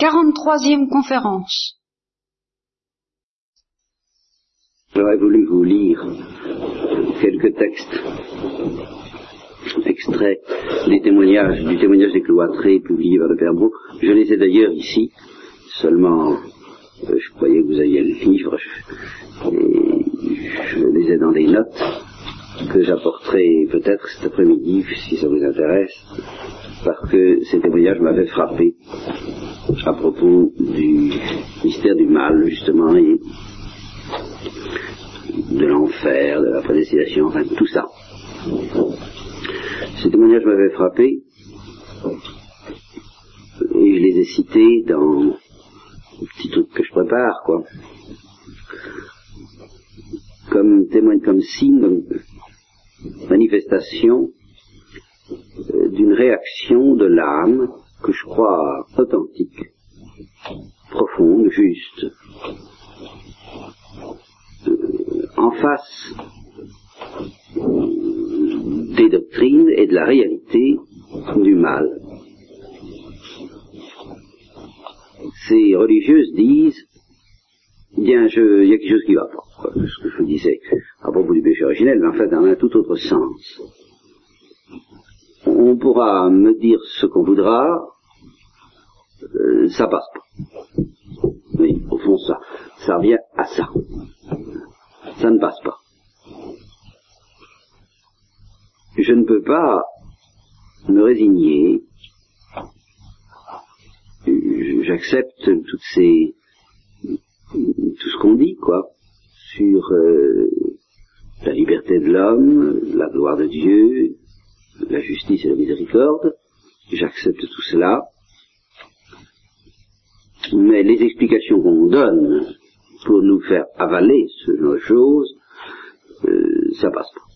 43e conférence. J'aurais voulu vous lire quelques textes extraits des témoignages, du témoignage des cloîtrés publié par le Père. Je les ai d'ailleurs ici, seulement euh, je croyais que vous aviez le livre, et je les ai dans des notes que j'apporterai peut-être cet après-midi, si ça vous intéresse, parce que ces témoignages m'avaient frappé à propos du mystère du mal, justement, et de l'enfer, de la prédestination, enfin tout ça. Ces témoignages m'avaient frappé, et je les ai cités dans le petit truc que je prépare, quoi. Comme témoigne, comme signe, manifestation euh, d'une réaction de l'âme que je crois authentique, profonde, juste, euh, en face des doctrines et de la réalité du mal. Ces religieuses disent, bien, je, il y a quelque chose qui va pas, ce que je vous disais à propos du péché originel, mais en fait dans un tout autre sens. On pourra me dire ce qu'on voudra, euh, ça passe pas. Oui, au fond, ça, ça revient à ça. Ça ne passe pas. Je ne peux pas me résigner. J'accepte toutes ces, tout ce qu'on dit, quoi, sur euh, la liberté de l'homme, la gloire de Dieu, la justice et la miséricorde. J'accepte tout cela. Mais les explications qu'on donne pour nous faire avaler ce genre de choses, euh, ça passe pas.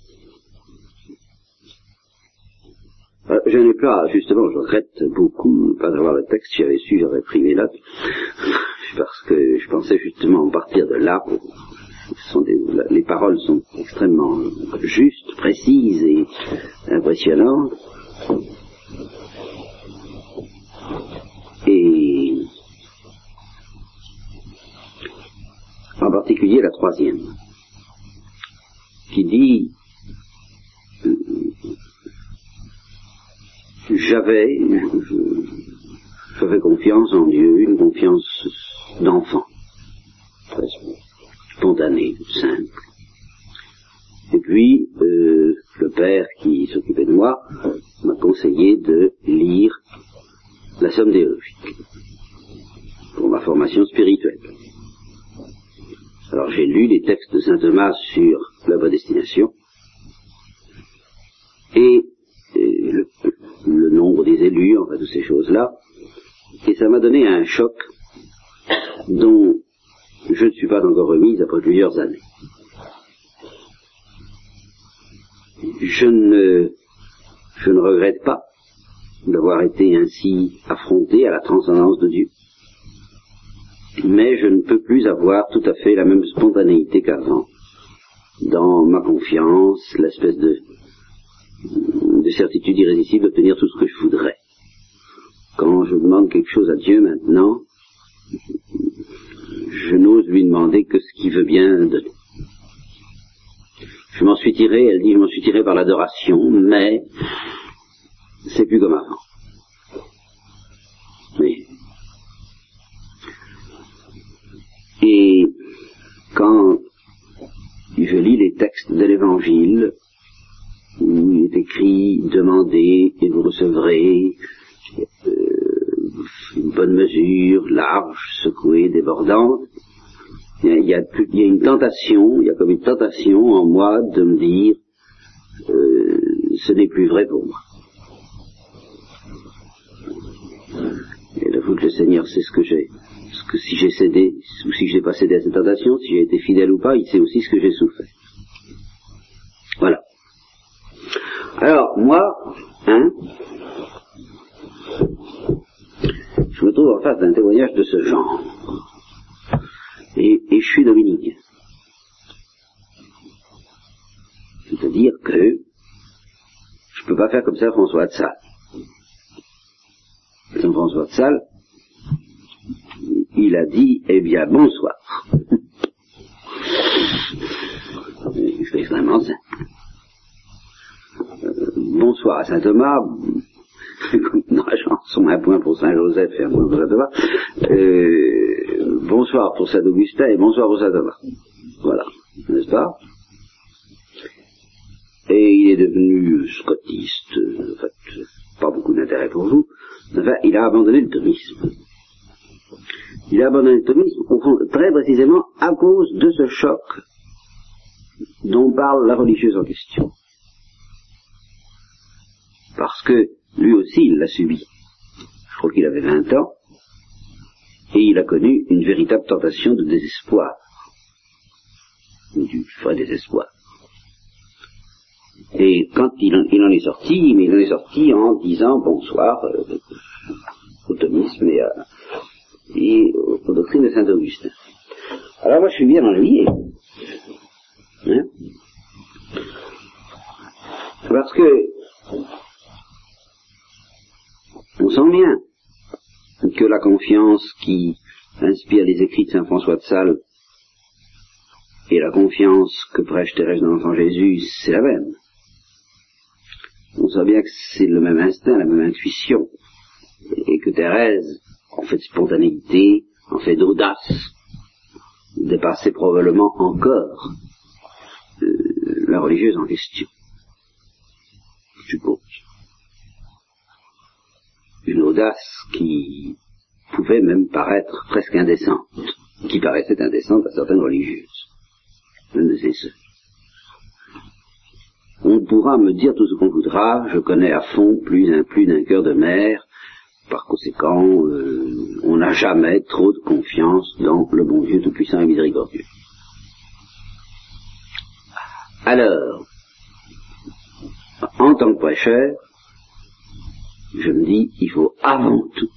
Euh, je n'ai pas, justement, je regrette beaucoup pas d'avoir le texte, j'avais su, j'aurais pris mes notes, parce que je pensais justement partir de là les paroles sont extrêmement justes, précises et impressionnantes. Et en particulier la troisième, qui dit j'avais j'avais confiance en Dieu, une confiance d'enfant spontané, simple. Et puis, euh, le père qui s'occupait de moi m'a conseillé de lire la somme théologique pour ma formation spirituelle. Alors j'ai lu les textes de saint Thomas sur la prédestination et, le, le, nombre des élus, enfin toutes ces choses-là, et ça m'a donné un choc dont je ne suis pas encore remise après plusieurs années. Je ne, je ne regrette pas d'avoir été ainsi affronté à la transcendance de Dieu. Mais je ne peux plus avoir tout à fait la même spontanéité qu'avant dans ma confiance, l'espèce de, de certitude irrésistible d'obtenir tout ce que je voudrais. Quand je demande quelque chose à Dieu maintenant, je n'ose lui demander que ce qu'il veut bien donner. Je m'en suis tiré, elle dit, je m'en suis tiré par l'adoration, mais c'est plus comme avant. Mais et quand je lis les textes de l'Évangile, où il est écrit demandez et vous recevrez, une bonne mesure, large, secouée, débordante. Il y, a, une tentation, il y a comme une tentation en moi de me dire, euh, ce n'est plus vrai pour moi. Et j'avoue que le Seigneur sait ce que j'ai, ce que si j'ai cédé, ou si je n'ai pas cédé à cette tentation, si j'ai été fidèle ou pas, il sait aussi ce que j'ai souffert. Voilà. Alors, moi, hein, je en face d'un témoignage de ce genre. Et, je suis dominicain. C'est-à-dire que je ne peux pas faire comme ça François de Sales. Saint François de Sales, il a dit, eh bien, bonsoir. C'est extrêmement simple. Euh, bonsoir à saint Thomas, la chanson Un point pour Saint Joseph et un point pour Saint Thomas. Euh, bonsoir pour Saint Augustin et bonsoir pour Saint Thomas. Voilà, n'est-ce pas? Et il est devenu scotiste, en fait, pas beaucoup d'intérêt pour vous. Enfin, il a abandonné le thomisme. Il a abandonné le thomisme, très précisément à cause de ce choc dont parle la religieuse en question. Parce que lui aussi, il l'a subi. Je crois qu'il avait 20 ans, et il a connu une véritable tentation de désespoir. Du vrai désespoir. Et quand il en, est sorti, il en est sorti en disant bonsoir euh, au thomisme et, et aux doctrines de Saint Augustin. Alors moi je suis bien ennuyé. Hein Parce que on sent bien que la confiance qui inspire les écrits de Saint François de Sales et la confiance que prêche Thérèse de l'Enfant Jésus, c'est la même. On sent bien que c'est le même instinct, la même intuition, et que Thérèse, en fait de spontanéité, en fait d'audace, dépassait probablement encore euh, la religieuse en question. Je suppose une audace qui pouvait même paraître presque indécente, qui paraissait indécente à certaines religieuses. Je ne sais ce. On pourra me dire tout ce qu'on voudra, je connais à fond plus d'un plus d'un cœur de mère, par conséquent, euh, on n'a jamais trop de confiance dans le bon Dieu tout-puissant et miséricordieux. Alors, en tant que prêcheur, je me dis, il faut avant tout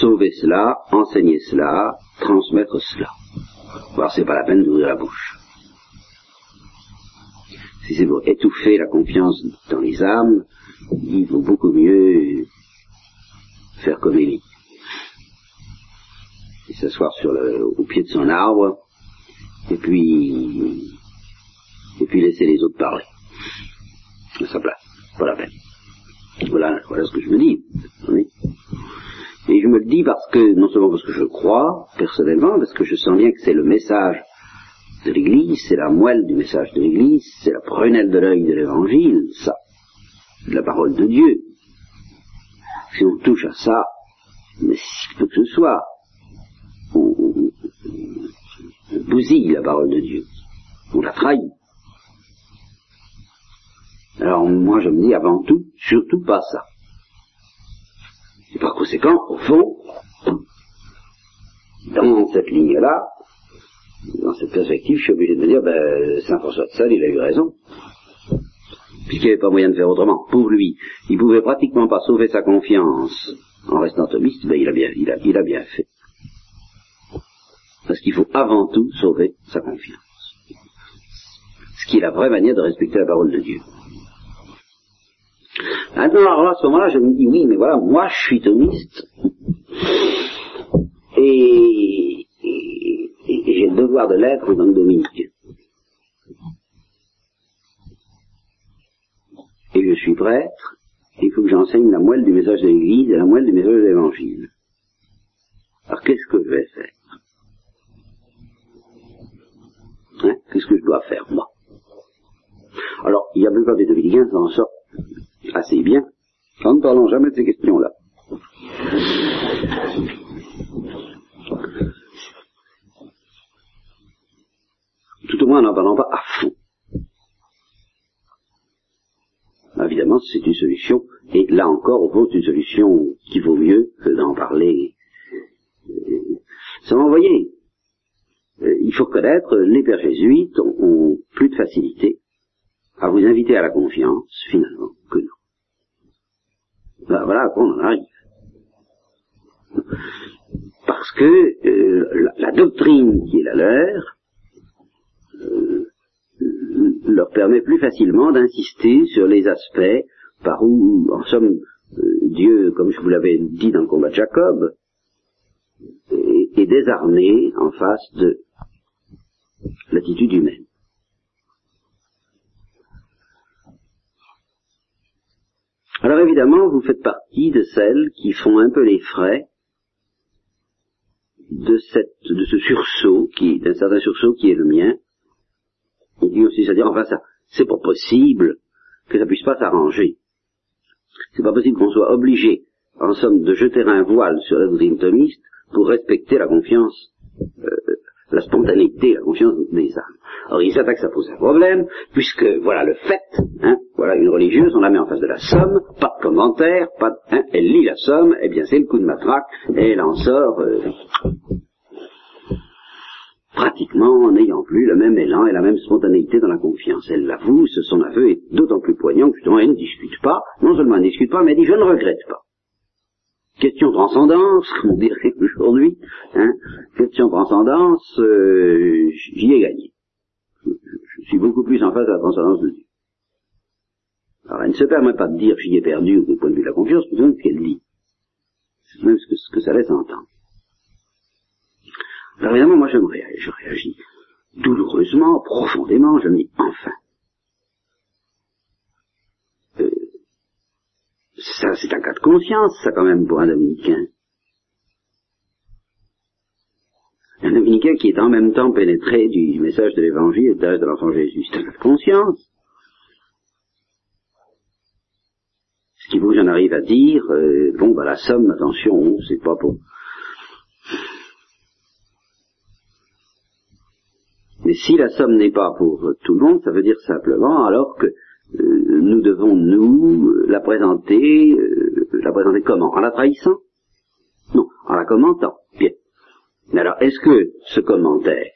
sauver cela, enseigner cela, transmettre cela. Alors c'est pas la peine d'ouvrir la bouche. Si c'est pour étouffer la confiance dans les âmes, il vaut beaucoup mieux faire comme Élie. Et s'asseoir sur le, au pied de son arbre, et puis, et puis laisser les autres parler. À sa place. Pas la peine. Voilà, voilà ce que je me dis. Et je me le dis parce que, non seulement parce que je crois, personnellement, parce que je sens bien que c'est le message de l'Église, c'est la moelle du message de l'Église, c'est la prunelle de l'œil de l'Évangile, ça, la parole de Dieu. Si on touche à ça, mais si que ce soit, on, on bousille la parole de Dieu, on la trahit. Alors moi je me dis avant tout, surtout pas ça. Et par conséquent, au fond, dans cette ligne-là, dans cette perspective, je suis obligé de me dire, ben, Saint François de Sales, il a eu raison. Puisqu'il n'y avait pas moyen de faire autrement. Pour lui, il pouvait pratiquement pas sauver sa confiance en restant thomiste, ben, il a bien, il a bien fait. Parce qu'il faut avant tout sauver sa confiance. Ce qui est la vraie manière de respecter la parole de Dieu. Maintenant, alors à ce moment-là, je me dis, oui, mais voilà, moi je suis thomiste, et, j'ai le devoir de l'être en tant que Dominique. Et je suis prêtre, il faut que j'enseigne la moelle du message de l'Église et la moelle du message de l'Évangile. Alors qu'est-ce que je vais faire? Hein? Qu'est-ce que je dois faire, moi? Alors, il y a plupart des dominicains s'en sortent assez bien en ne parlant jamais de ces questions-là. Tout au moins en n'en parlant pas à fond. Évidemment, c'est une solution, et là encore, fond, c'est une solution qui vaut mieux que d'en parler. Ça m'a envoyé. Il faut reconnaître, les pères jésuites ont plus de facilité à vous inviter à la confiance, finalement, que nous. Ben, voilà à quoi on en arrive. Parce que euh, la, doctrine qui est la leur euh, leur permet plus facilement d'insister sur les aspects par où, en somme, euh, Dieu, comme je vous l'avais dit dans le combat de Jacob, est, désarmé en face de l'attitude humaine. Alors évidemment, vous faites partie de celles qui font un peu les frais de, ce sursaut, qui, d'un certain sursaut qui est le mien. Il dit aussi, c'est-à-dire, enfin, ça, c'est pas possible que ça puisse pas s'arranger. C'est pas possible qu'on soit obligé, en somme, de jeter un voile sur la doctrine pour respecter la confiance, euh, la spontanéité, la confiance des âmes. Or, il s'attaque, ça pose un problème, puisque, voilà le fait, hein, voilà une religieuse, on la met en face de la somme, pas de commentaire, pas de, hein, elle lit la somme, et eh bien c'est le coup de matraque, et elle en sort euh, pratiquement en n'ayant plus le même élan et la même spontanéité dans la confiance. Elle l'avoue, son aveu est d'autant plus poignant que justement elle ne discute pas, non seulement elle ne discute pas, mais elle dit je ne regrette pas. Question transcendance, on dirait aujourd'hui, hein, question transcendance, euh, j'y ai gagné. Je, suis beaucoup plus en face de la transcendance de Dieu. Alors elle ne se permet pas de dire j'y ai perdu au point de vue de la confiance, mais ce qu'elle dit. C'est même ce que, ça laisse entendre. Alors évidemment, moi je, réagis, je réagis douloureusement, profondément, je me dis enfin. Euh, ça, c'est un cas de conscience, ça quand même, pour un dominicain. Un dominicain qui est en même temps pénétré du message de l'évangile et de l'enfant Jésus, c'est un cas de conscience. Ce qui vous j'en arrive à dire, euh, bon, bah la somme, attention, c'est pas pour Mais si la somme n'est pas pour tout le monde, ça veut dire simplement alors que euh, nous devons, nous, la présenter, euh, la présenter comment? En la trahissant? Non, en la commentant. Bien. Mais alors, est-ce que ce commentaire,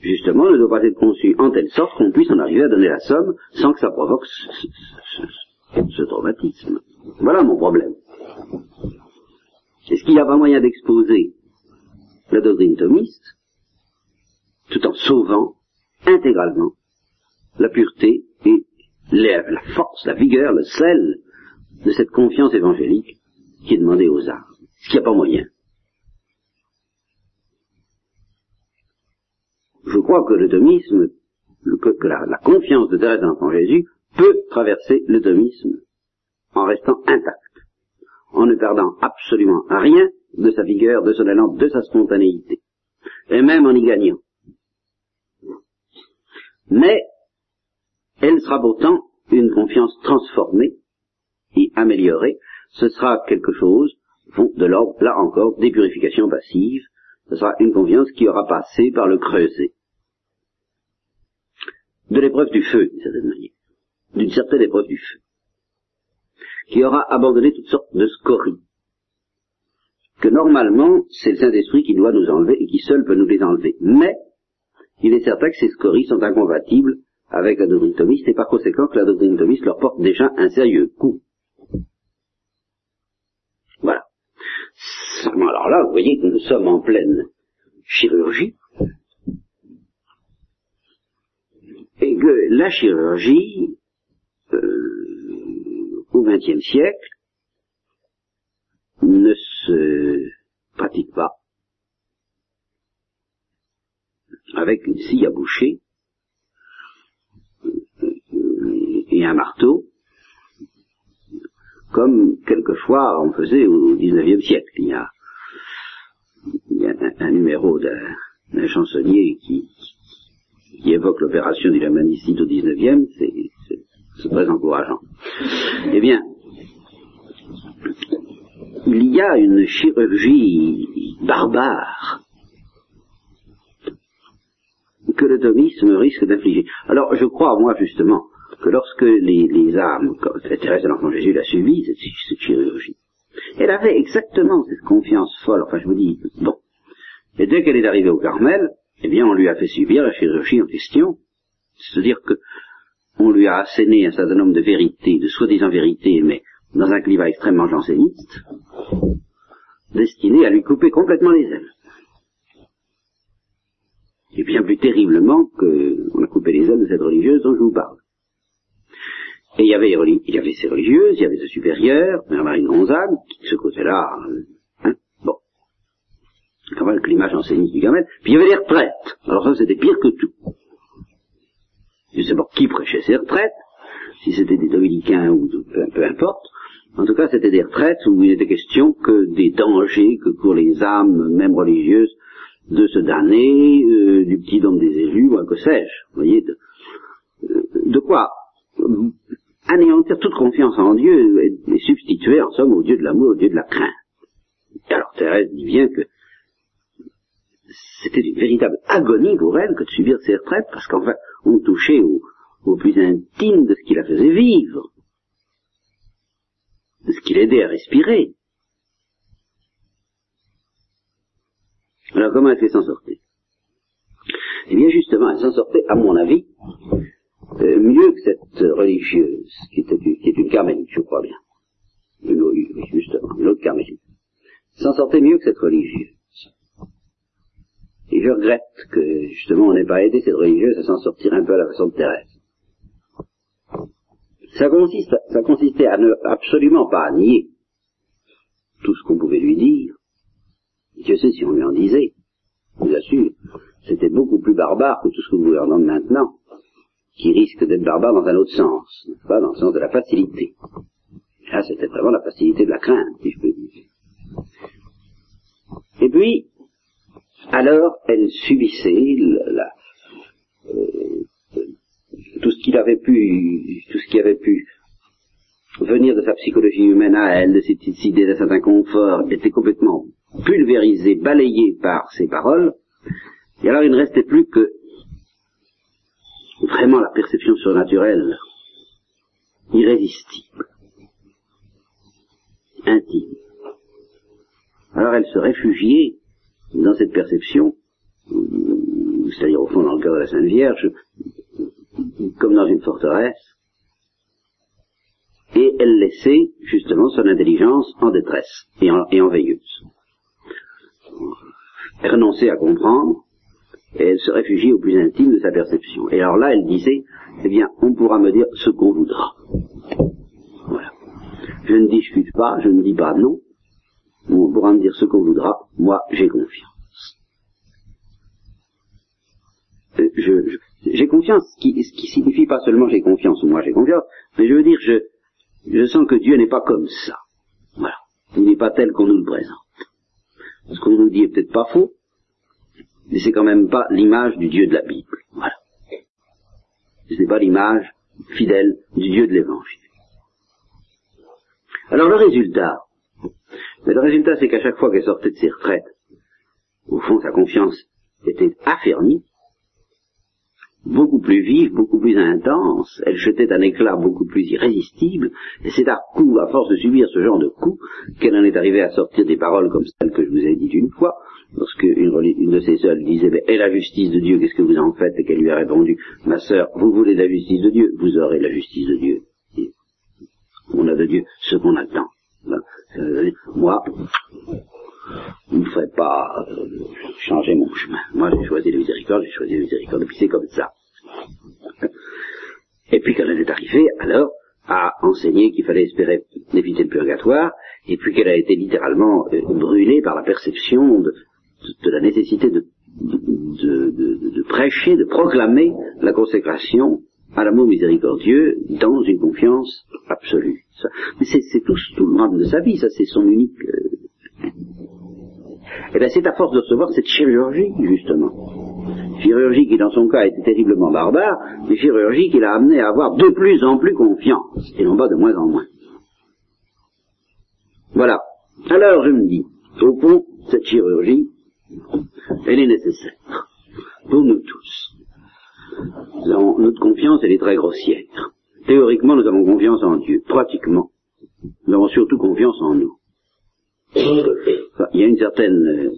justement, ne doit pas être conçu en telle sorte qu'on puisse en arriver à donner la somme sans que ça provoque ce, traumatisme? Voilà mon problème. Est-ce qu'il n'y a pas moyen d'exposer la doctrine thomiste tout en sauvant intégralement la pureté et la force, la vigueur, le sel de cette confiance évangélique qui est demandée aux arts. Ce qui n'y a pas moyen. Je crois que le thomisme, que, la, confiance de Thérèse en Jésus peut traverser le thomisme en restant intacte, en ne perdant absolument rien de sa vigueur, de son élan, de sa spontanéité, et même en y gagnant mais elle sera pourtant une confiance transformée et améliorée. Ce sera quelque chose de l'ordre, là encore, des purifications passives. Ce sera une confiance qui aura passé par le creuset de l'épreuve du feu, d'une certaine manière, d'une certaine épreuve du feu, qui aura abandonné toutes sortes de scories, que normalement, c'est le Saint-Esprit qui doit nous enlever et qui seul peut nous les enlever. Mais, il est certain que ces scories sont incompatibles avec la doctrine et par conséquent que la doctrine leur porte déjà un sérieux coup. Voilà. Alors là, vous voyez que nous sommes en pleine chirurgie et que la chirurgie, euh, au XXe siècle, ne se pratique pas avec une scie à boucher et un marteau, comme quelquefois on faisait au XIXe siècle. Il y a, un, numéro d'un chansonnier qui, évoque l'opération du lamanicide au XIXe, c'est très encourageant. Eh bien, il y a une chirurgie barbare que le risque d'infliger. Alors, je crois, moi, justement, que lorsque les, âmes, comme Thérèse de l'Enfant Jésus l'a suivi, cette, chirurgie, elle avait exactement cette confiance folle, enfin, je vous dis, bon. Et dès qu'elle est arrivée au Carmel, eh bien, on lui a fait subir la chirurgie en question. C'est-à-dire que on lui a asséné un certain nombre de vérités, de soi-disant vérités, mais dans un climat extrêmement janséniste, destiné à lui couper complètement les ailes et bien plus terriblement qu'on a coupé les ailes de cette religieuse dont je vous parle. Et il y avait, il y avait ces religieuses, il y avait ce supérieur, Mère Marie Gonzague, qui de ce côté-là, hein, bon. le climat janséniste du Carmel. Puis il y avait les retraites. Alors ça, c'était pire que tout. Je sais pas qui prêchait ces retraites, si c'était des dominicains ou peu, importe. En tout cas, c'était des retraites où il était question que des dangers que courent les âmes, même religieuses, de se damner, euh, du petit don des élus, ou que sais-je. Vous voyez, de, euh, de quoi anéantir toute confiance en Dieu et, substituer en somme au Dieu de l'amour, au Dieu de la crainte. alors Thérèse dit bien que c'était une véritable agonie pour elle que de subir ces retraites, parce qu'enfin, on touchait au, au plus intime de ce qui la faisait vivre, de ce qui l'aidait à respirer. Alors comment elle fait s'en sortir? Eh bien justement, elle s'en sortait, à mon avis, euh, mieux que cette religieuse, qui, était, est une carmélite, je crois bien. Une, justement, une autre carmélite. S'en sortait mieux que cette religieuse. Et je regrette que, justement, on n'ait pas aidé cette religieuse à s'en sortir un peu à la façon de Thérèse. Ça, ça consistait à ne absolument pas nier tout ce qu'on pouvait lui dire. Je sais si on lui en disait, je vous assure, c'était beaucoup plus barbare que tout ce que vous entendre maintenant qui risque d'être barbare dans un autre sens, pas dans le sens de la facilité. Là, c'était vraiment la facilité de la crainte, si je peux dire. Et puis, alors, elle subissait euh, tout ce qu'il avait pu, tout ce qui avait pu venir de sa psychologie humaine à elle, de ses petites idées, de certains conforts, était complètement pulvérisé, balayé par ses paroles. Et alors, il ne restait plus que vraiment la perception surnaturelle, irrésistible, intime. Alors elle se réfugiait dans cette perception, c'est-à-dire au fond dans le cœur de la Sainte Vierge, comme dans une forteresse, et elle laissait justement son intelligence en détresse et en veilleuse. Renonçait à comprendre, et elle se réfugiait au plus intime de sa perception. Et alors là, elle disait, eh bien, on pourra me dire ce qu'on voudra. Voilà. Je ne discute pas, je ne dis pas non, on pourra me dire ce qu'on voudra, moi j'ai confiance. Euh, j'ai confiance, ce qui, ce qui signifie pas seulement j'ai confiance ou moi j'ai confiance, mais je veux dire, je, je sens que Dieu n'est pas comme ça. Voilà. Il n'est pas tel qu'on nous le présente. Ce qu'on nous dit est peut-être pas faux, mais c'est quand même pas l'image du Dieu de la Bible. Voilà. Ce n'est pas l'image fidèle du Dieu de l'Évangile. Alors le résultat, mais le résultat c'est qu'à chaque fois qu'elle sortait de ses retraites, au fond sa confiance était affermie, beaucoup plus vive, beaucoup plus intense, elle jetait un éclat beaucoup plus irrésistible, et c'est à coup, à force de subir ce genre de coups, qu'elle en est arrivée à sortir des paroles comme celles que je vous ai dites une fois, lorsque une, de ses sœurs disait, mais, et la justice de Dieu, qu'est-ce que vous en faites? Et qu'elle lui a répondu, ma sœur, vous voulez la justice de Dieu, vous aurez la justice de Dieu. on a de Dieu ce qu'on attend. Euh, moi, vous ne ferez pas euh, changer mon chemin. Moi, j'ai choisi la miséricorde, j'ai choisi la miséricorde, et puis c'est comme ça. Et puis quand elle est arrivée, alors, à enseigner qu'il fallait espérer éviter le purgatoire, et puis qu'elle a été littéralement euh, brûlée par la perception de, la nécessité de, prêcher, de proclamer la consécration à l'amour miséricordieux dans une confiance absolue. Mais c'est tout, le drame de sa vie, ça c'est son unique et eh bien c'est à force de recevoir cette chirurgie, justement. Chirurgie qui dans son cas était terriblement barbare, mais chirurgie qui l'a amené à avoir de plus en plus confiance, et non pas de moins en moins. Voilà. Alors je me dis, au fond, cette chirurgie, elle est nécessaire pour nous tous. notre confiance, elle est très grossière. Théoriquement, nous avons confiance en Dieu. Pratiquement, nous avons surtout confiance en nous il y a une certaine... Euh,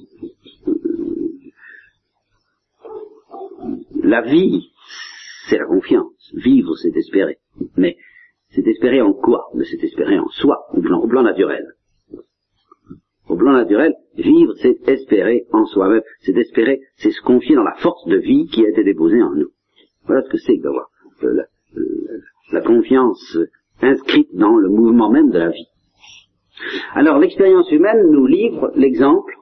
la vie, c'est la confiance. Vivre, c'est espérer. Mais c'est espérer en quoi? Mais c'est espérer en soi, au plan, au plan naturel. Au plan naturel, vivre, c'est espérer en soi-même. C'est espérer, c'est se confier dans la force de vie qui a été déposée en nous. Voilà ce que c'est que d'avoir euh, la confiance inscrite dans le mouvement même de la vie. Alors l'expérience humaine nous livre l'exemple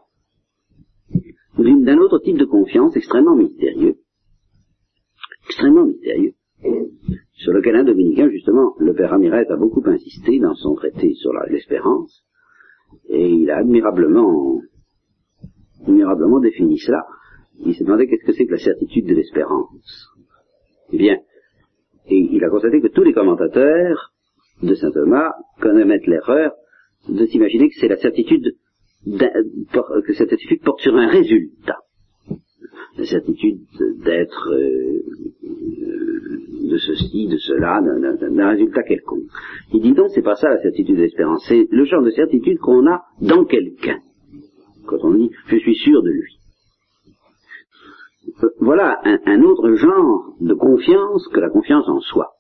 d'un autre type de confiance extrêmement mystérieux. Extrêmement mystérieux. Sur lequel un dominicain, justement, le père Ramirez a beaucoup insisté dans son traité sur l'espérance, et il a admirablement, admirablement défini cela. Il s'est demandé qu'est-ce que c'est que la certitude de l'espérance. Eh bien, et il a constaté que tous les commentateurs de saint Thomas commettent l'erreur de s'imaginer que c'est la certitude que cette certitude porte sur un résultat. La certitude d'être euh, de ceci, de cela, d'un résultat quelconque. Il dit non, c'est pas ça la certitude de l'espérance, c'est le genre de certitude qu'on a dans quelqu'un. Quand on dit je suis sûr de lui. Euh, voilà un, autre genre de confiance que la confiance en soi.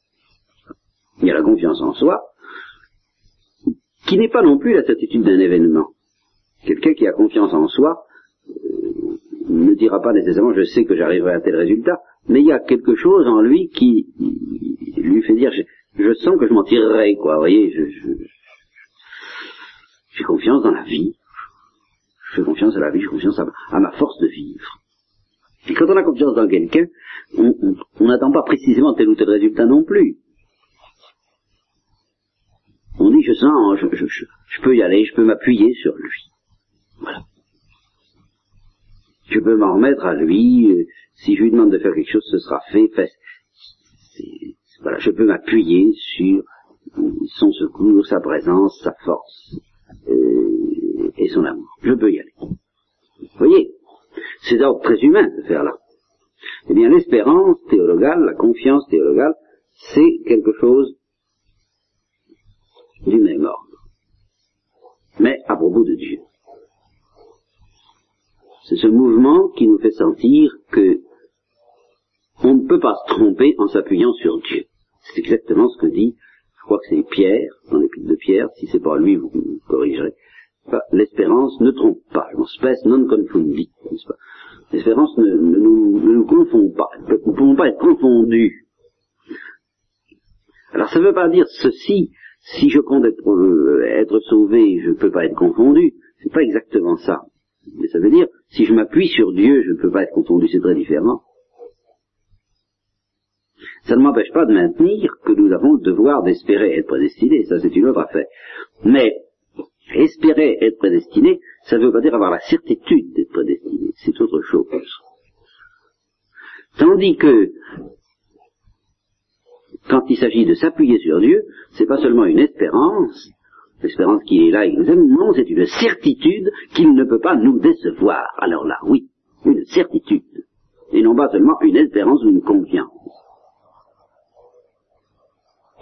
Il y a la confiance en soi, qui n'est pas non plus la certitude d'un événement. Quelqu'un qui a confiance en soi euh, ne dira pas nécessairement je sais que j'arriverai à tel résultat, mais il y a quelque chose en lui qui lui fait dire je, sens que je m'en tirerai, quoi. Vous voyez, j'ai confiance dans la vie. Je fais confiance à la vie, j'ai confiance à, ma force de vivre. Et quand on a confiance dans quelqu'un, on n'attend pas précisément tel ou tel résultat non plus. On dit je sens, je peux y aller, je peux m'appuyer sur lui. Voilà. Je peux m'en remettre à lui. Euh, si je lui demande de faire quelque chose, ce sera fait. voilà, je peux m'appuyer sur son secours, sa présence, sa force euh, et son amour. Je peux y aller. Vous voyez, c'est d'ordre très humain de faire là. Eh bien, l'espérance théologale, la confiance théologale, c'est quelque chose du même ordre. Mais à propos de Dieu. C'est ce mouvement qui nous fait sentir que on ne peut pas se tromper en s'appuyant sur Dieu. C'est exactement ce que dit, je crois que c'est Pierre, dans l'épître de Pierre, si c'est pas lui, vous me corrigerez. L'espérance ne trompe pas, spes non confundi, L'espérance ne, nous, confond pas, nous ne pouvons pas être confondus. Alors ça ne veut pas dire ceci, si je compte être, euh, être sauvé, je ne peux pas être confondu. C'est pas exactement ça. Mais ça veut dire, si je m'appuie sur Dieu, je ne peux pas être confondu, c'est très différent. Ça ne m'empêche pas de maintenir que nous avons le devoir d'espérer être prédestinés, ça c'est une autre affaire. Mais espérer être prédestiné, ça ne veut pas dire avoir la certitude d'être prédestiné, c'est autre chose. Tandis que quand il s'agit de s'appuyer sur Dieu, c'est pas seulement une espérance, l'espérance qui est là et nous aime, non, c'est une certitude qu'il ne peut pas nous décevoir. Alors là, oui, une certitude, et non pas seulement une espérance ou une confiance.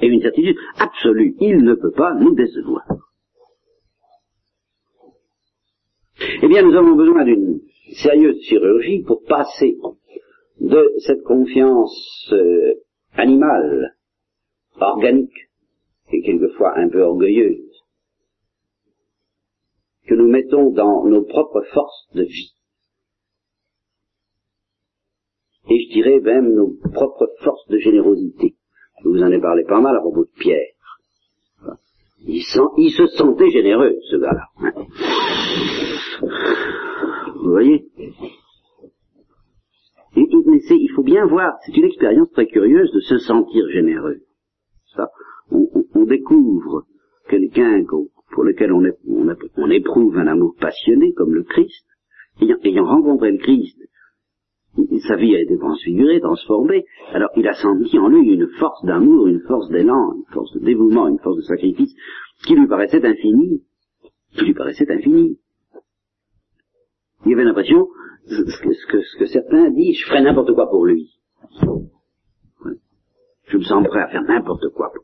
Et une certitude absolue, il ne peut pas nous décevoir. Eh bien, nous avons besoin d'une sérieuse chirurgie pour passer de cette confiance euh, animale, organique, et quelquefois un peu orgueilleuse, que nous mettons dans nos propres forces de vie. Et je dirais même nos propres forces de générosité. Je vous en ai parlé pas mal à propos de Pierre. Il, se sentait généreux, ce gars-là. Vous voyez? Il faut bien voir, c'est une expérience très curieuse de se sentir généreux. On découvre quelqu'un pour lequel on, éprouve un amour passionné comme le Christ, ayant, rencontré le Christ, sa vie a été transfigurée, transformée, alors il a senti en lui une force d'amour, une force d'élan, une force de dévouement, une force de sacrifice, qui lui paraissait infinie, qui lui paraissait infinie. Il avait l'impression, ce que, ce que certains disent, je ferai n'importe quoi pour lui. Je me sens prêt à faire n'importe quoi pour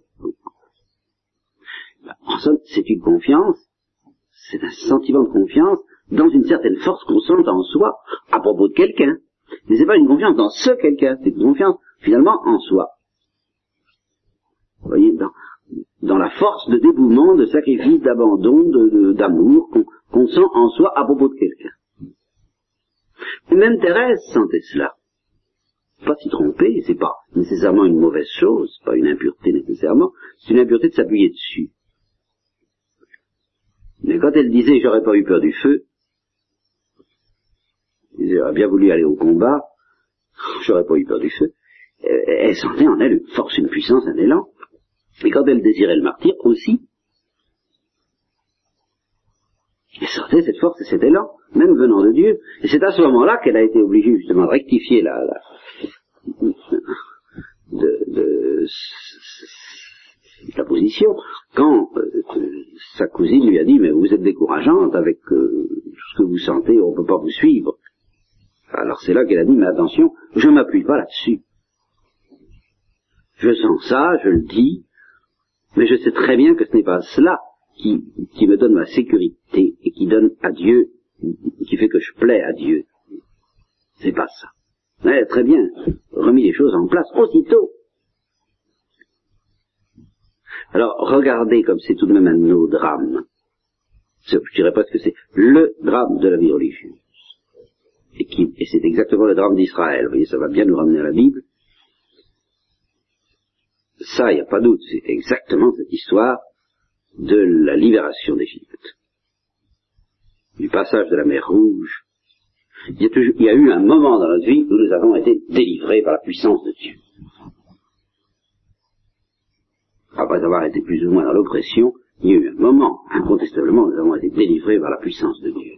en somme, c'est une confiance, c'est un sentiment de confiance dans une certaine force qu'on sent en soi à propos de quelqu'un. Mais c'est pas une confiance dans ce quelqu'un, c'est une confiance finalement en soi. Vous voyez, dans, la force de dévouement, de sacrifice, d'abandon, d'amour qu'on sent en soi à propos de quelqu'un. Et même Thérèse sentait cela. Pas s'y tromper, c'est pas nécessairement une mauvaise chose, pas une impureté nécessairement, c'est une impureté de s'appuyer dessus. Mais quand elle disait j'aurais pas eu peur du feu, auraient bien voulu aller au combat, j'aurais pas eu peur du feu, elle sentait en elle une force, une puissance, un élan. Et quand elle désirait le martyr aussi, cette force et cet élan, même venant de Dieu. Et c'est à ce moment-là qu'elle a été obligée justement de rectifier la, la de, de, position quand euh, sa cousine lui a dit mais vous êtes décourageante avec euh, tout ce que vous sentez, on ne peut pas vous suivre. Alors c'est là qu'elle a dit mais attention, je m'appuie pas là-dessus. Je sens ça, je le dis, mais je sais très bien que ce n'est pas cela qui, me donne ma sécurité et qui donne à Dieu, qui fait que je plais à Dieu. C'est pas ça. Très bien, remis les choses en place aussitôt. Alors, regardez comme c'est tout de même un de nos drames. Je dirais pas que c'est le drame de la vie religieuse. Et, et c'est exactement le drame d'Israël. Vous voyez, ça va bien nous ramener à la Bible. Ça, il n'y a pas doute, c'est exactement cette histoire de la libération d'Égypte. Du passage de la mer Rouge. Il y, a toujours, il y a eu un moment dans notre vie où nous avons été délivrés par la puissance de Dieu. Après avoir été plus ou moins dans l'oppression, il y a eu un moment, incontestablement, où nous avons été délivrés par la puissance de Dieu.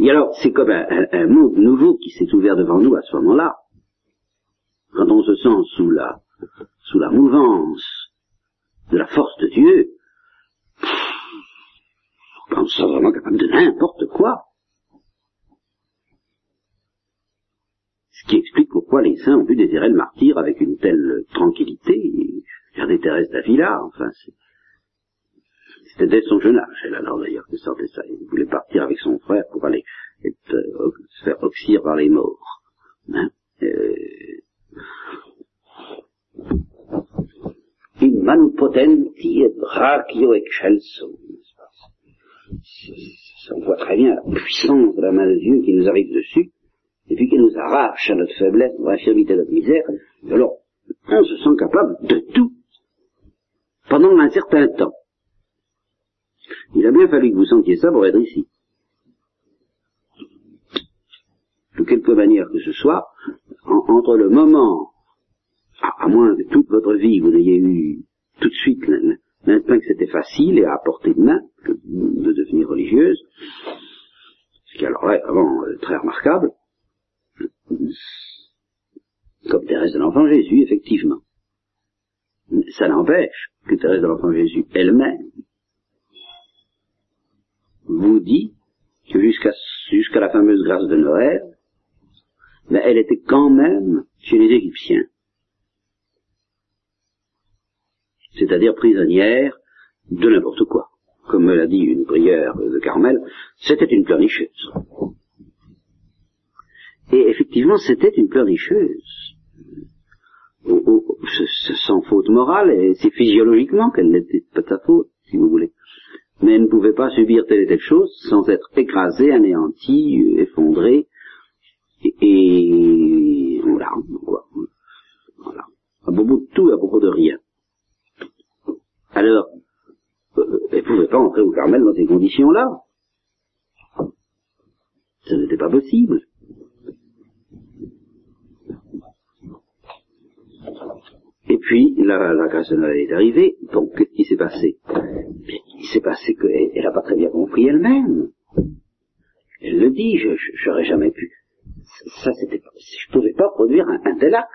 Et alors, c'est comme un monde nouveau qui s'est ouvert devant nous à ce moment-là quand on se sent sous la mouvance de la force de Dieu, on se sent vraiment capable de n'importe quoi. Ce qui explique pourquoi les saints ont pu désirer le martyr avec une telle tranquillité. Des Thérèse d'Avila, enfin, c'était dès son jeune âge, elle alors d'ailleurs, que sortait ça. Il voulait partir avec son frère pour aller euh, se faire oxyre par les morts. Hein euh, in manu potenti et brachio excelso. On voit très bien la puissance de la main de Dieu qui nous arrive dessus, et puis qui nous arrache à notre faiblesse, notre infirmité, notre misère. alors, on se sent capable de tout pendant un certain temps. Il a bien fallu que vous sentiez ça pour être ici. De quelque manière que ce soit, entre le moment à, moins que toute votre vie vous n'ayez eu tout de suite l'instinct que c'était facile et à portée de main de devenir religieuse, ce qui alors est vraiment euh, très remarquable, comme Thérèse de l'Enfant Jésus, effectivement. Ça n'empêche que Thérèse de l'Enfant Jésus elle-même vous dit que jusqu'à la fameuse grâce de Noël, elle était quand même chez les Égyptiens. C'est-à-dire prisonnière de n'importe quoi. Comme me l'a dit une prière de Carmel, c'était une pleurnicheuse. Et effectivement, c'était une pleurnicheuse. sans faute morale, et c'est physiologiquement qu'elle n'était pas sa faute, si vous voulez. Mais elle ne pouvait pas subir telle et telle chose sans être écrasée, anéantie, effondrée, et, et voilà, quoi. Voilà. À propos de tout, à propos de rien. Alors, euh, elle ne pouvait pas entrer au Carmel dans ces conditions-là. Ce n'était pas possible. Et puis, la, la grâce de Noël est arrivée, donc qu'est-ce qui s'est passé? Il s'est passé qu'elle n'a pas très bien compris elle-même. Elle le dit, je n'aurais jamais pu. Ça, c'était, je pouvais pas produire un, tel acte.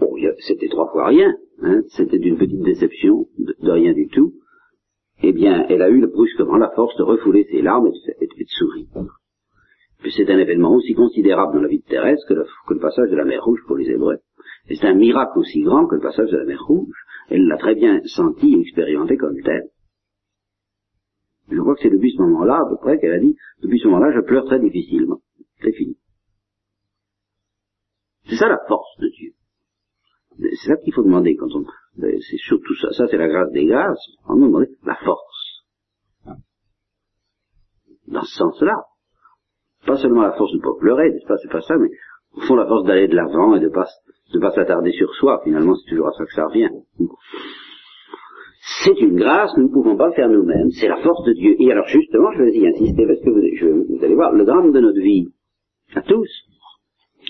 Bon, c'était trois fois rien. Hein, c'était une petite déception, de, rien du tout, eh bien, elle a eu brusquement la force de refouler ses larmes et de, de sourire. C'est un événement aussi considérable dans la vie de Thérèse que le, passage de la mer Rouge pour les Hébreux. c'est un miracle aussi grand que le passage de la mer Rouge. Elle l'a très bien senti et expérimenté comme tel. Je crois que c'est depuis ce moment-là, à peu près, qu'elle a dit, depuis ce moment-là, je pleure très difficilement. C'est fini. C'est ça la force de Dieu. C'est ça qu'il faut demander quand on... C'est surtout ça. Ça, c'est la grâce des grâces. On nous demander la force. Dans ce sens-là. Pas seulement la force de ne pas pleurer, n'est-ce pas C'est pas ça, mais au fond la force d'aller de l'avant et de pas de pas s'attarder sur soi. Finalement, c'est toujours à ça que ça revient. c'est une grâce, nous ne pouvons pas le faire nous-mêmes, c'est la force de Dieu. Et alors justement, je vais y insister parce que vous, vous allez voir, le drame de notre vie, à tous,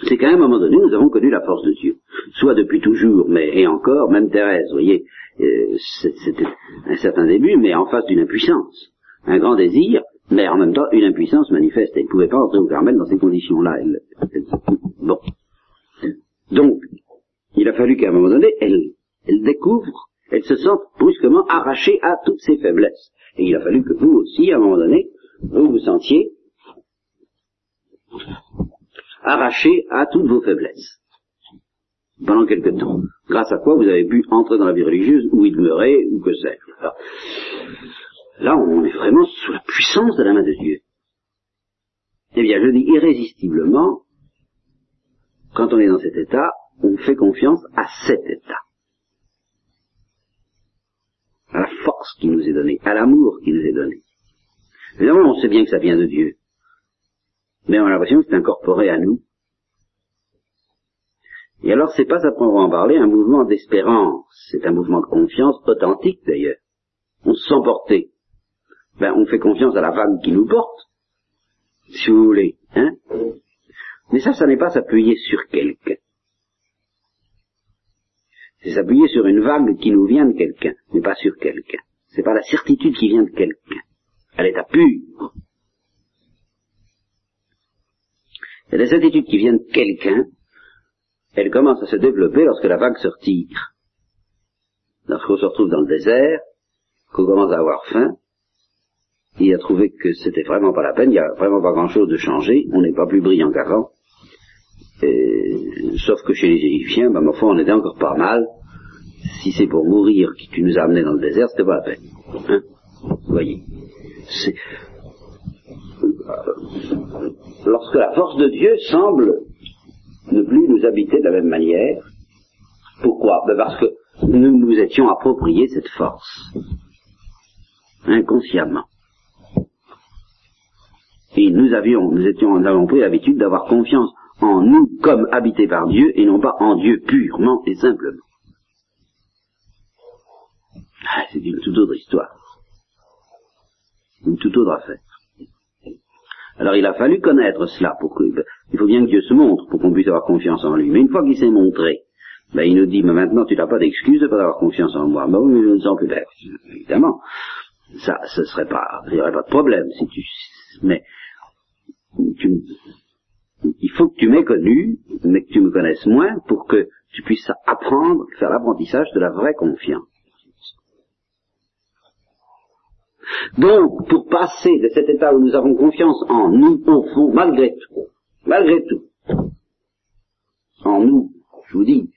c'est qu'à un moment donné, nous avons connu la force de Dieu. Soit depuis toujours, mais et encore, même Thérèse, vous voyez, euh, c'était un certain début, mais en face d'une impuissance. Un grand désir, mais en même temps une impuissance manifeste. Elle ne pouvait pas entrer au Carmel dans ces conditions-là. bon. Donc, il a fallu qu'à un moment donné, elle, elle découvre, elle se sente brusquement arrachée à toutes ses faiblesses. Et il a fallu que vous aussi, à un moment donné, vous vous sentiez arraché à toutes vos faiblesses. Pendant quelque temps. Grâce à quoi vous avez pu entrer dans la vie religieuse ou y demeurer, ou que sais-je. Là, on est vraiment sous la puissance de la main de Dieu. Eh bien, je dis irrésistiblement, quand on est dans cet état, on fait confiance à cet état. À la force qui nous est donnée, à l'amour qui nous est donné. Évidemment, on sait bien que ça vient de Dieu mais on a l'impression que c'est incorporé à nous. Et alors, c'est pas à proprement parler un mouvement d'espérance, c'est un mouvement de confiance authentique d'ailleurs. On se sent porté. Ben, on fait confiance à la vague qui nous porte, si vous voulez, hein. Mais ça, ça n'est pas s'appuyer sur quelqu'un. C'est s'appuyer sur une vague qui nous vient de quelqu'un, mais pas sur quelqu'un. C'est pas la certitude qui vient de quelqu'un. Elle est à pure. Et les attitudes qui viennent de quelqu'un, elles commencent à se développer lorsque la vague se retire. Lorsqu'on se retrouve dans le désert, qu'on commence à avoir faim, il a trouvé que c'était vraiment pas la peine, il n'y a vraiment pas grand chose de changer, on n'est pas plus brillant qu'avant. Sauf que chez les Égyptiens, ben, ma foi, on était encore pas mal. Si c'est pour mourir que tu nous as amenés dans le désert, c'était pas la peine. Hein? Vous voyez. Euh, lorsque la force de Dieu semble ne plus nous habiter de la même manière. Pourquoi? Ben Parce que nous nous étions appropriés cette force, inconsciemment. Et nous avions, nous étions, nous avons pris l'habitude d'avoir confiance en nous comme habités par Dieu et non pas en Dieu purement et simplement. Ah, c'est une toute autre histoire. Une toute autre affaire. Alors il a fallu connaître cela pour que, ben, il faut bien que Dieu se montre pour qu'on puisse avoir confiance en lui. Mais une fois qu'il s'est montré, ben, il nous dit, mais maintenant tu n'as pas d'excuse de pas avoir confiance en moi. Ben oui, je ne sens plus bête. Évidemment. Ça, ce serait pas, il n'y aurait pas de problème si tu, mais, tu, il faut que tu m'aies connu, mais que tu me connaisses moins pour que tu puisses apprendre, faire l'apprentissage de la vraie confiance. Donc, pour passer de cet état où nous avons confiance en nous, au fond, malgré tout, malgré tout, en nous, je vous dis,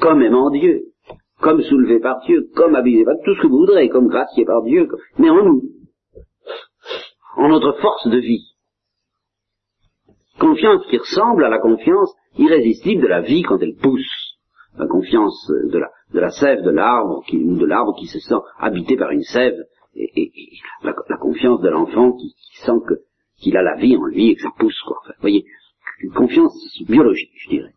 comme aimant Dieu, comme soulevé par Dieu, comme habillé par tout ce que vous voudrez, comme gracié par Dieu, mais en nous, en notre force de vie. Confiance qui ressemble à la confiance irrésistible de la vie quand elle pousse. La confiance de la, de la sève de l'arbre, ou de l'arbre qui se sent habité par une sève et, la, confiance de l'enfant qui, sent qu'il a la vie en lui et que ça pousse quoi. vous voyez, une confiance biologique, je dirais.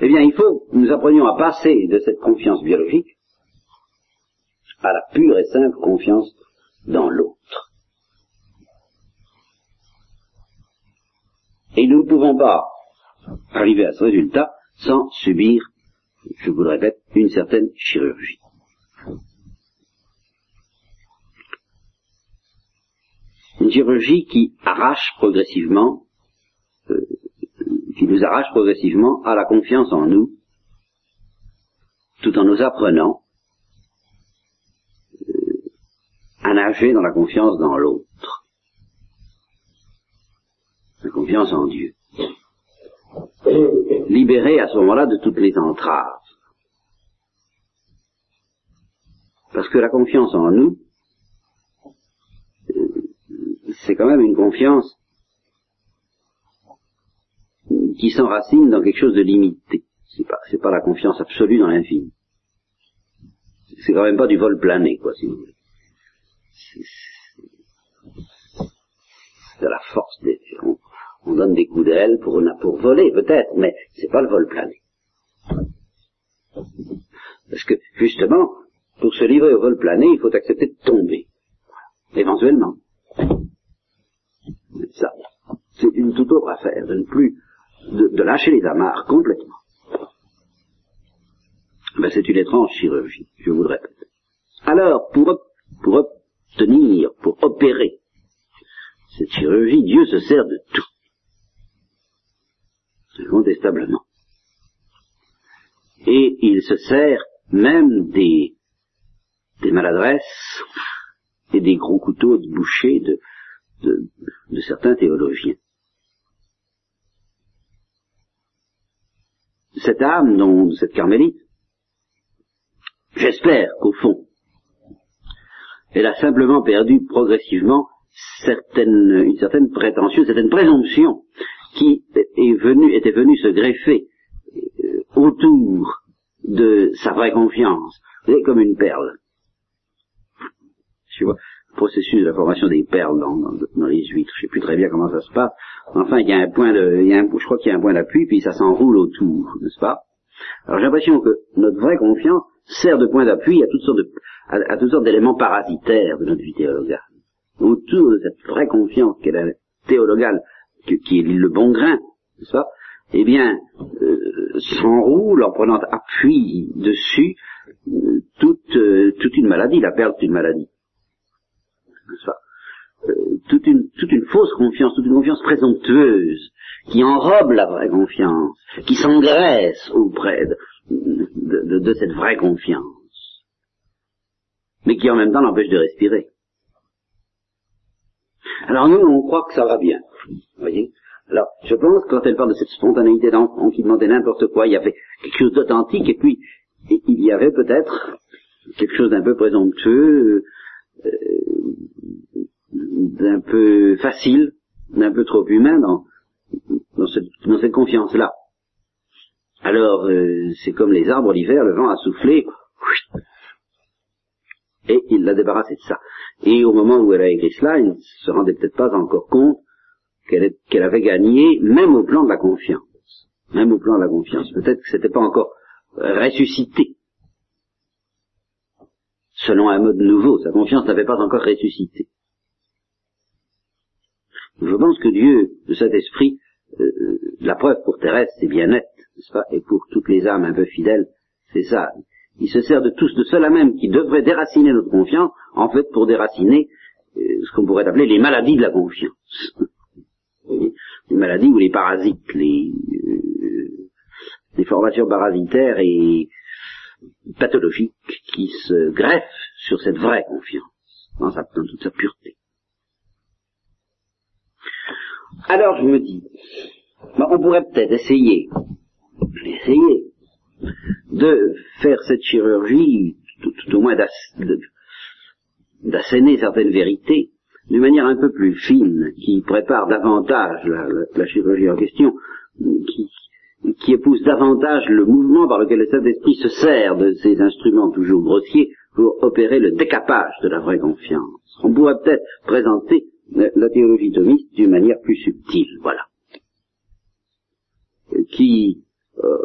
Eh bien, il faut que nous apprenions à passer de cette confiance biologique à la pure et simple confiance dans l'autre. Et nous ne pouvons pas arriver à ce résultat sans subir je vous le répète, une certaine chirurgie. Une chirurgie qui arrache progressivement, euh, qui nous arrache progressivement à la confiance en nous, tout en nous apprenant euh, à nager dans la confiance dans l'autre, la confiance en Dieu libéré à ce moment-là de toutes les entraves. Parce que la confiance en nous, euh, c'est quand même une confiance qui s'enracine dans quelque chose de limité. C'est pas, pas la confiance absolue dans l'infini. C'est quand même pas du vol plané, quoi, si vous voulez. C'est de la force des, donne des coups d'aile pour, voler peut-être, mais c'est pas le vol plané. Parce que, justement, pour se livrer au vol plané, il faut accepter de tomber. Éventuellement. Ça, c'est une toute autre affaire, de ne plus, de, lâcher les amarres complètement. Ben, c'est une étrange chirurgie, je vous le répète. Alors, pour obtenir, pour opérer cette chirurgie, Dieu se sert de tout. Incontestablement. Et il se sert même des, des maladresses et des gros couteaux de boucher de, de, certains théologiens. Cette âme, dont, cette carmélite, j'espère qu'au fond, elle a simplement perdu progressivement certaine, une certaine prétention, certaine présomption qui est venue, était venue se greffer euh, autour de sa vraie confiance. Vous savez, comme une perle. Tu vois, le processus de la formation des perles dans, dans, les huîtres. Je sais plus très bien comment ça se passe. Enfin, il y a un point de, il y a un, je crois qu'il y a un point d'appui, puis ça s'enroule autour, n'est-ce pas? Alors j'ai l'impression que notre vraie confiance sert de point d'appui à toutes sortes de, à, toutes sortes d'éléments parasitaires de notre vie théologale. Autour de cette vraie confiance qu'est la théologale, qui est le bon grain, n'est-ce eh bien, euh, s'enroule en prenant appui dessus euh, toute, euh, toute une maladie, la perte d'une maladie. Euh, toute, une, toute une fausse confiance, toute une confiance présomptueuse, qui enrobe la vraie confiance, qui s'engraisse auprès de, de, cette vraie confiance, mais qui en même temps l'empêche de respirer. Alors nous, on croit que ça va bien, voyez alors, je pense que quand elle parle de cette spontanéité d'enfant qui demandait n'importe quoi, il y avait quelque chose d'authentique, et puis il y avait peut-être quelque chose d'un peu présomptueux, euh, d'un peu facile, d'un peu trop humain dans, dans cette, confiance-là. Alors, euh, c'est comme les arbres l'hiver, le vent a soufflé, et il l'a débarrassé de ça. Et au moment où elle a écrit cela, il ne se rendait peut-être pas encore compte qu'elle avait gagné, même au plan de la confiance. Même au plan de la confiance. Peut-être que c'était pas encore ressuscité. Selon un mode nouveau, sa confiance n'avait pas encore ressuscité. Je pense que Dieu, de cet esprit, euh, la preuve pour Thérèse, c'est bien net, n'est-ce pas? Et pour toutes les âmes un peu fidèles, c'est ça. Il se sert de tous de cela même qui devrait déraciner notre confiance, en fait pour déraciner euh, ce qu'on pourrait appeler les maladies de la confiance. les maladies ou les parasites, les, euh, formations parasitaires et pathologiques qui se greffent sur cette vraie confiance, dans, sa, toute sa pureté. Alors je me dis, on pourrait peut-être essayer, essayer de faire cette chirurgie, tout, au moins d'asséner certaines vérités, d'une manière un peu plus fine, qui prépare davantage la, chirurgie en question, qui, épouse davantage le mouvement par lequel le Saint-Esprit se sert de ces instruments toujours grossiers pour opérer le décapage de la vraie confiance. On pourrait peut-être présenter la théologie thomiste d'une manière plus subtile, voilà, qui euh,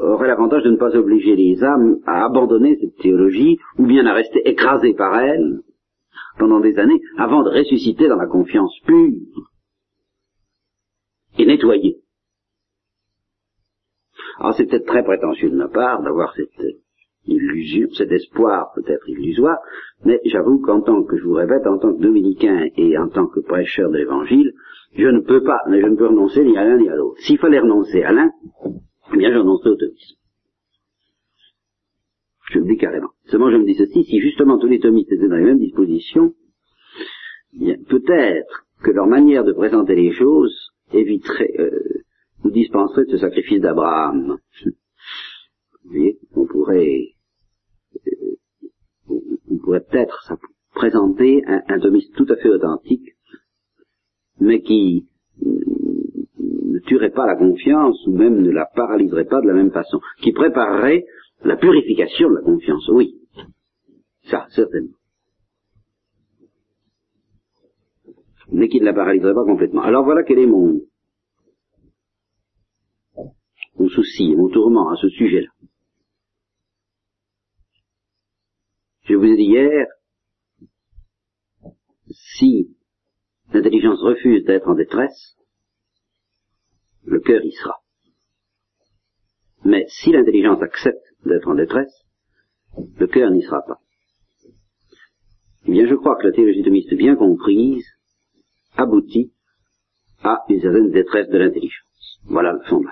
aurait l'avantage de ne pas obliger les âmes à abandonner cette théologie ou bien à rester écrasées par elle pendant des années avant de ressusciter dans la confiance pure et nettoyée. Alors c'est peut-être très prétentieux de ma part d'avoir cette illusion, cet espoir peut-être illusoire, mais j'avoue qu'en tant que, je vous répète, en tant que dominicain et en tant que prêcheur de l'évangile, je ne peux pas, mais je ne peux renoncer ni à l'un ni à l'autre. S'il fallait renoncer à l'un, eh bien je renoncerais au thomisme. Je le dis carrément. Seulement je me dis ceci, si justement tous les thomistes étaient dans les mêmes dispositions, peut-être que leur manière de présenter les choses éviterait, euh, nous dispenserait de ce sacrifice d'Abraham. Vous voyez, on pourrait on pourrait peut-être présenter un, un thomiste tout à fait authentique, mais qui ne tuerait pas la confiance ou même ne la paralyserait pas de la même façon, qui préparerait la purification de la confiance, oui. Ça, certainement. Mais qui ne la paralyserait pas complètement. Alors voilà quel est mon, mon souci, mon tourment à ce sujet-là. Je vous ai dit hier, si l'intelligence refuse d'être en détresse, le cœur y sera. Mais si l'intelligence accepte d'être en détresse, le cœur n'y sera pas. Eh bien, je crois que la théologie thomiste bien comprise aboutit à une certaine détresse de l'intelligence. Voilà le fond de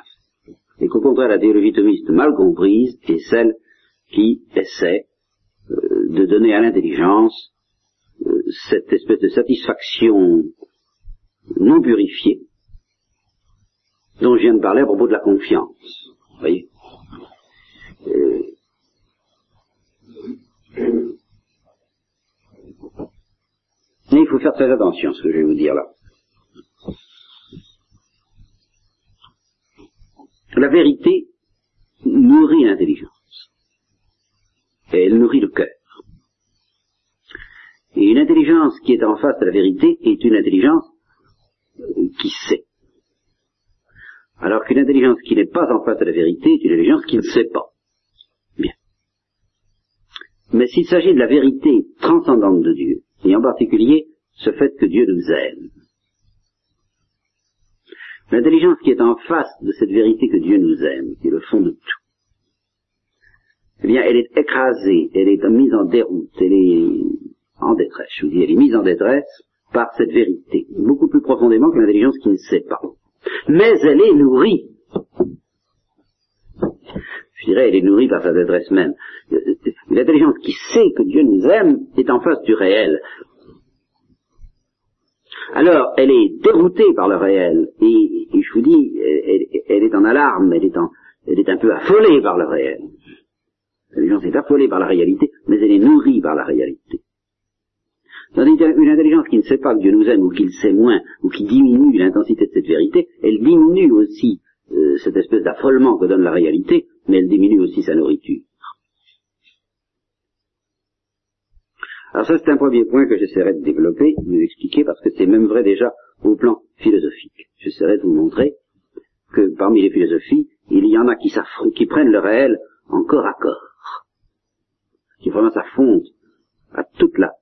Et qu'au contraire, la théologie thomiste mal comprise est celle qui essaie euh, de donner à l'intelligence euh, cette espèce de satisfaction non purifiée dont je viens de parler à propos de la confiance. Vous voyez? Euh, Mais il faut faire très attention à ce que je vais vous dire là. La vérité nourrit l'intelligence. Et elle nourrit le cœur. Et une intelligence qui est en face de la vérité est une intelligence qui sait. Alors qu'une intelligence qui n'est pas en face de la vérité est une intelligence qui ne sait pas. Bien. Mais s'il s'agit de la vérité transcendante de Dieu, et en particulier ce fait que Dieu nous aime, l'intelligence qui est en face de cette vérité que Dieu nous aime, qui est le fond de tout, eh bien, elle est écrasée, elle est mise en déroute, elle est en détresse. Je vous dis, elle est mise en détresse par cette vérité, beaucoup plus profondément que l'intelligence qui ne sait pas mais elle est nourrie. Je dirais, elle est nourrie par sa détresse même. L'intelligence qui sait que Dieu nous aime est en face du réel. Alors, elle est déroutée par le réel, et, je vous dis, elle, est en alarme, elle est, elle est un peu affolée par le réel. L'intelligence est affolée par la réalité, mais elle est nourrie par la réalité. Qu'une intelligence qui ne sait pas que Dieu nous aime ou qu'il sait moins ou qui diminue l'intensité de cette vérité, elle diminue aussi euh, cette espèce d'affolement que donne la réalité, mais elle diminue aussi sa nourriture. Alors ça c'est un premier point que j'essaierai de développer, de vous expliquer, parce que c'est même vrai déjà au plan philosophique. J'essaierai de vous montrer que parmi les philosophies, il y en a qui, qui prennent le réel en corps à corps, qui vraiment s'affondent à toute la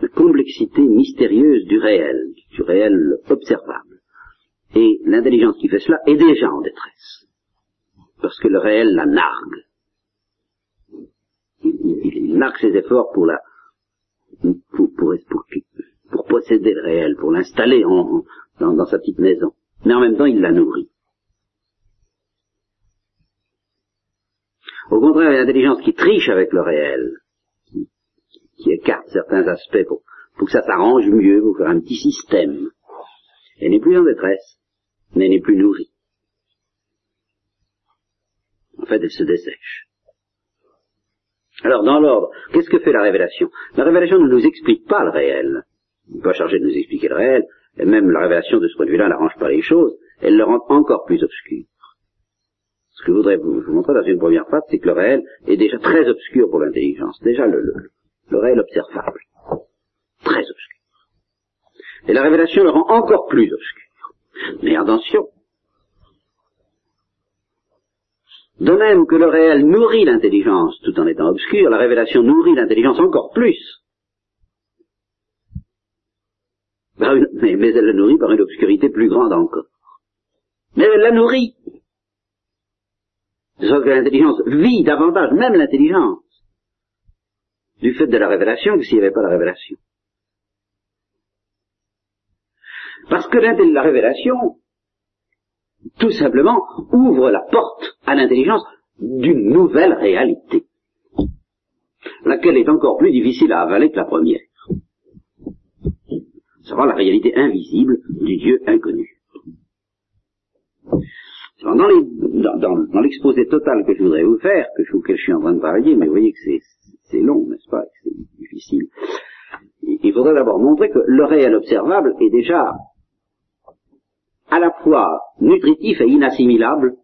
la complexité mystérieuse du réel, du réel observable. Et l'intelligence qui fait cela est déjà en détresse, parce que le réel la nargue. Il, nargue ses efforts pour la, pour, pour, pour, posséder le réel, pour l'installer dans, dans sa petite maison. Mais en même temps, il la nourrit. Au contraire, l'intelligence qui triche avec le réel, qui écarte certains aspects pour, pour que ça s'arrange mieux, pour faire un petit système. Elle n'est plus en détresse, mais elle n'est plus nourrie. En fait, elle se dessèche. Alors, dans l'ordre, qu'est-ce que fait la révélation? La révélation ne nous explique pas le réel. Elle n'est pas chargée de nous expliquer le réel, et même la révélation de ce point de vue-là n'arrange pas les choses, elle le rend encore plus obscur. Ce que je voudrais vous, montrer dans une première phase, c'est que le réel est déjà très obscur pour l'intelligence. Déjà, le réel observable. Très obscur. Et la révélation le rend encore plus obscur. Mais attention. De même que le réel nourrit l'intelligence tout en étant obscur, la révélation nourrit l'intelligence encore plus. Mais, mais, elle la nourrit par une obscurité plus grande encore. Mais elle la nourrit. Sorte que l'intelligence vit davantage, même l'intelligence, du fait de la révélation que s'il n'y avait pas la révélation. Parce que la révélation, tout simplement, ouvre la porte à l'intelligence d'une nouvelle réalité, laquelle est encore plus difficile à avaler que la première. Savoir la réalité invisible du Dieu inconnu. Dans l'exposé total que je voudrais vous faire, que je, auquel je suis en train de travailler, mais vous voyez que c'est c'est long, n'est-ce pas C'est difficile. Il faudrait d'abord montrer que le réel observable est déjà à la fois nutritif et inassimilable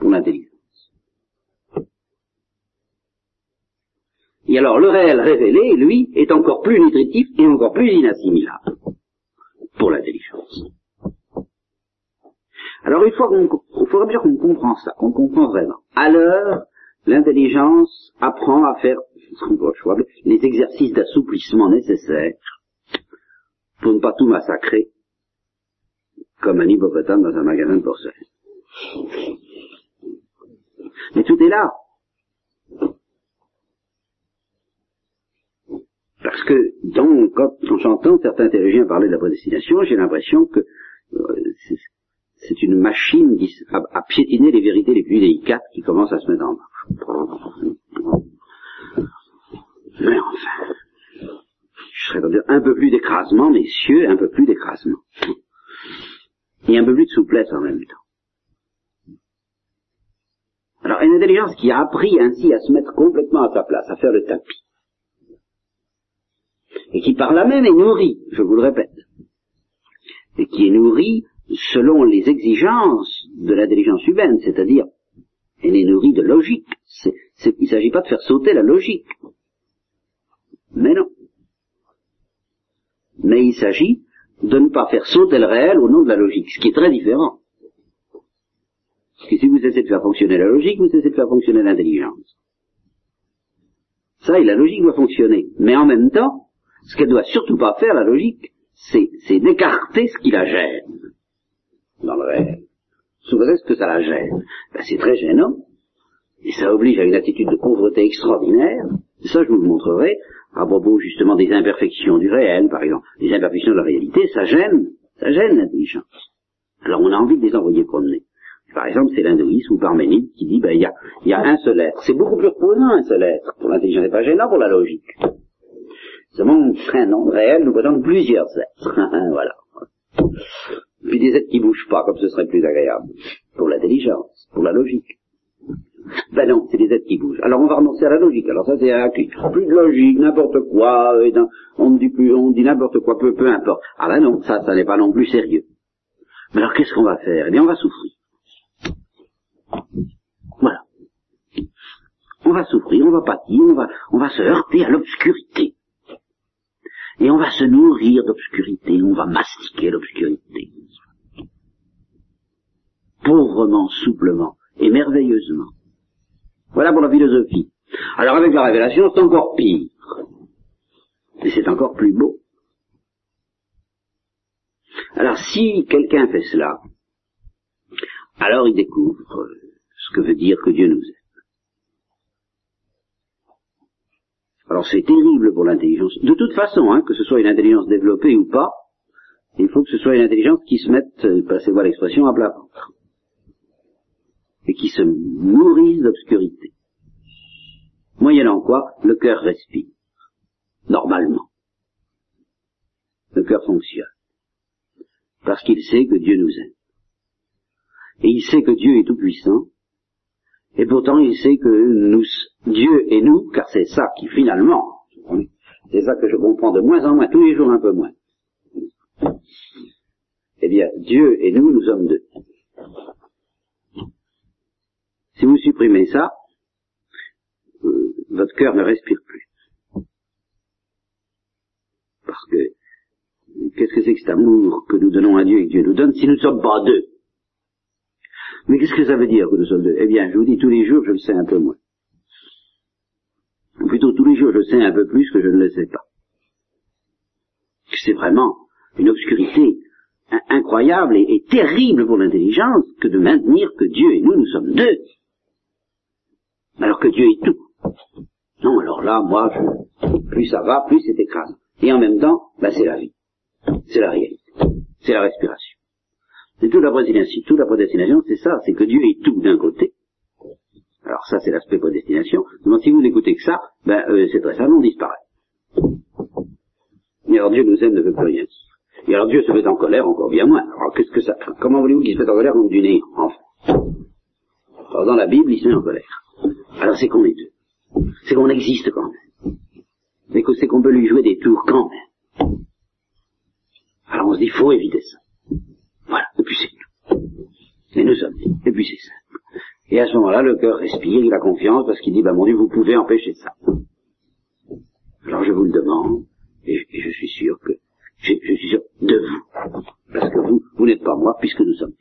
pour l'intelligence. Et alors le réel révélé, lui, est encore plus nutritif et encore plus inassimilable pour l'intelligence. Alors il faudrait bien qu'on comprend ça, qu'on comprend vraiment. Alors, l'intelligence apprend à faire les exercices d'assouplissement nécessaires pour ne pas tout massacrer comme un hippopotame dans un magasin de porcelaine. Mais tout est là. Parce que, donc, quand, j'entends certains théologiens parler de la prédestination, j'ai l'impression que euh, c'est une machine à, piétiner les vérités les plus délicates qui commence à se mettre en marche. Mais enfin, je serais un peu plus d'écrasement, messieurs, un peu plus d'écrasement. Et un peu plus de souplesse en même temps. Alors, une intelligence qui a appris ainsi à se mettre complètement à sa place, à faire le tapis, et qui par là même est nourrie, je vous le répète, et qui est nourrie selon les exigences de l'intelligence humaine, c'est-à-dire elle est nourrie de logique. il ne s'agit pas de faire sauter la logique. Mais non. Mais il s'agit de ne pas faire sauter le réel au nom de la logique, ce qui est très différent. Parce que si vous essayez de faire fonctionner la logique, vous essayez de faire fonctionner l'intelligence. Ça, et la logique doit fonctionner. Mais en même temps, ce qu'elle doit surtout pas faire, la logique, c'est d'écarter ce qui la gêne dans le réel. Sous ce que ça la gêne ben, C'est très gênant. Et ça oblige à une attitude de pauvreté extraordinaire. Ça, je vous le montrerai à propos justement des imperfections du réel, par exemple. Les imperfections de la réalité, ça gêne. Ça gêne l'intelligence. Alors on a envie de les envoyer promener. Par exemple, c'est l'hindouisme ou Parménide qui dit, ben, il y, a, y a un seul être. C'est beaucoup plus reposant un seul être. Pour l'intelligence, c'est pas gênant pour la logique. Seulement, un nom réel nous présente plusieurs êtres. voilà. Puis des êtres qui bougent pas, comme ce serait plus agréable. Pour l'intelligence, pour la logique. Ben non, c'est des êtres qui bougent. Alors on va renoncer à la logique. Alors ça c'est acquis. Plus de logique, n'importe quoi, et on dit plus, on dit n'importe quoi, peu, peu importe. Ah ben non, ça, ça n'est pas non plus sérieux. Mais alors qu'est-ce qu'on va faire? Eh bien on va souffrir. Voilà. On va souffrir, on va pâtir, on va, on va se heurter à l'obscurité. Et on va se nourrir d'obscurité, on va mastiquer l'obscurité. Pauvrement, souplement et merveilleusement. Voilà pour la philosophie. Alors avec la révélation, c'est encore pire. Et c'est encore plus beau. Alors si quelqu'un fait cela, alors il découvre ce que veut dire que Dieu nous aime. Alors c'est terrible pour l'intelligence. De toute façon, hein, que ce soit une intelligence développée ou pas, il faut que ce soit une intelligence qui se mette, euh, passez-moi l'expression, à plat ventre. Et qui se nourrisse d'obscurité. Moyennant quoi, le cœur respire. Normalement. Le cœur fonctionne. Parce qu'il sait que Dieu nous aime. Et il sait que Dieu est tout puissant, et pourtant, il sait que nous, Dieu et nous, car c'est ça qui finalement, c'est ça que je comprends de moins en moins, tous les jours un peu moins. Eh bien, Dieu et nous, nous sommes deux. Si vous supprimez ça, euh, votre cœur ne respire plus. Parce que, qu'est-ce que c'est que cet amour que nous donnons à Dieu et que Dieu nous donne si nous ne sommes pas deux? Mais qu'est-ce que ça veut dire que nous sommes deux? Eh bien, je vous dis, tous les jours, je le sais un peu moins. Ou plutôt, tous les jours, je sais un peu plus que je ne le sais pas. C'est vraiment une obscurité incroyable et, terrible pour l'intelligence que de maintenir que Dieu et nous, nous sommes deux. Alors que Dieu est tout. Non, alors là, moi, plus ça va, plus c'est écrasant. Et en même temps, ben, c'est la vie. C'est la réalité. C'est la respiration. C'est toute la prédestination. Toute la prédestination, c'est ça, c'est que Dieu est tout d'un côté. Alors ça, c'est l'aspect prédestination. Donc si vous n'écoutez que ça, ben, euh, c'est très simple, on disparaît. Et alors Dieu nous aime ne veut plus rien dire. Et alors Dieu se met en colère encore bien moins. Alors qu'est-ce que ça Comment voulez-vous qu'il se mette en colère contre du néant Enfin? Alors dans la Bible, il se met en colère. Alors c'est qu'on est deux. C'est qu'on existe quand même. C'est qu'on peut lui jouer des tours quand même. Alors on se dit, faut éviter ça. Voilà, et puis c'est tout. Et nous sommes et puis c'est ça. Et à ce moment-là, le cœur respire, il a confiance parce qu'il dit, bah mon Dieu, vous pouvez empêcher ça. Alors je vous le demande, et je, suis sûr que, je, je suis sûr de vous, parce que vous, vous n'êtes pas moi, puisque nous sommes